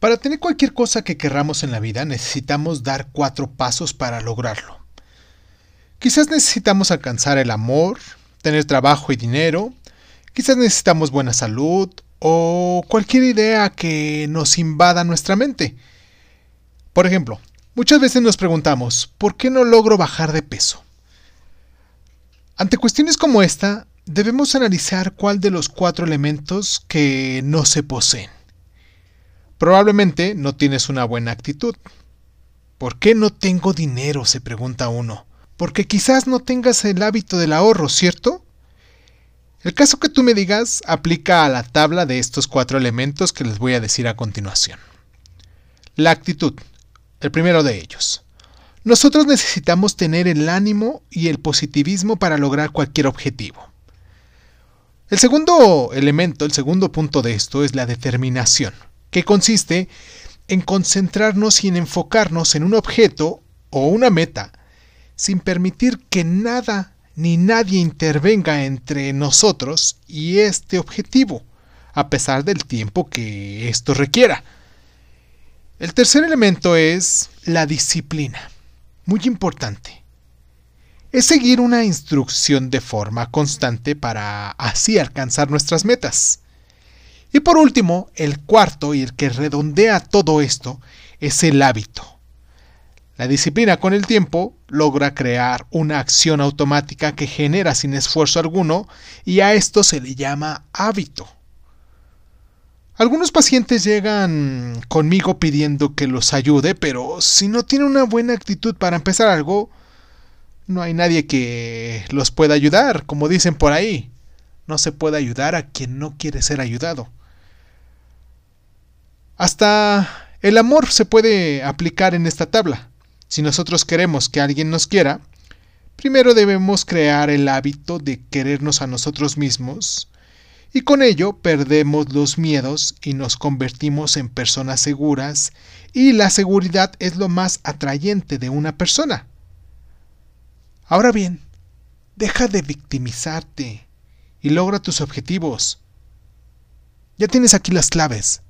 Para tener cualquier cosa que querramos en la vida necesitamos dar cuatro pasos para lograrlo. Quizás necesitamos alcanzar el amor, tener trabajo y dinero, quizás necesitamos buena salud o cualquier idea que nos invada nuestra mente. Por ejemplo, muchas veces nos preguntamos, ¿por qué no logro bajar de peso? Ante cuestiones como esta, debemos analizar cuál de los cuatro elementos que no se poseen. Probablemente no tienes una buena actitud. ¿Por qué no tengo dinero? se pregunta uno. Porque quizás no tengas el hábito del ahorro, ¿cierto? El caso que tú me digas aplica a la tabla de estos cuatro elementos que les voy a decir a continuación. La actitud, el primero de ellos. Nosotros necesitamos tener el ánimo y el positivismo para lograr cualquier objetivo. El segundo elemento, el segundo punto de esto es la determinación que consiste en concentrarnos y en enfocarnos en un objeto o una meta, sin permitir que nada ni nadie intervenga entre nosotros y este objetivo, a pesar del tiempo que esto requiera. El tercer elemento es la disciplina, muy importante. Es seguir una instrucción de forma constante para así alcanzar nuestras metas. Y por último, el cuarto y el que redondea todo esto es el hábito. La disciplina con el tiempo logra crear una acción automática que genera sin esfuerzo alguno y a esto se le llama hábito. Algunos pacientes llegan conmigo pidiendo que los ayude, pero si no tienen una buena actitud para empezar algo, no hay nadie que los pueda ayudar, como dicen por ahí. No se puede ayudar a quien no quiere ser ayudado. Hasta el amor se puede aplicar en esta tabla. Si nosotros queremos que alguien nos quiera, primero debemos crear el hábito de querernos a nosotros mismos y con ello perdemos los miedos y nos convertimos en personas seguras y la seguridad es lo más atrayente de una persona. Ahora bien, deja de victimizarte y logra tus objetivos. Ya tienes aquí las claves.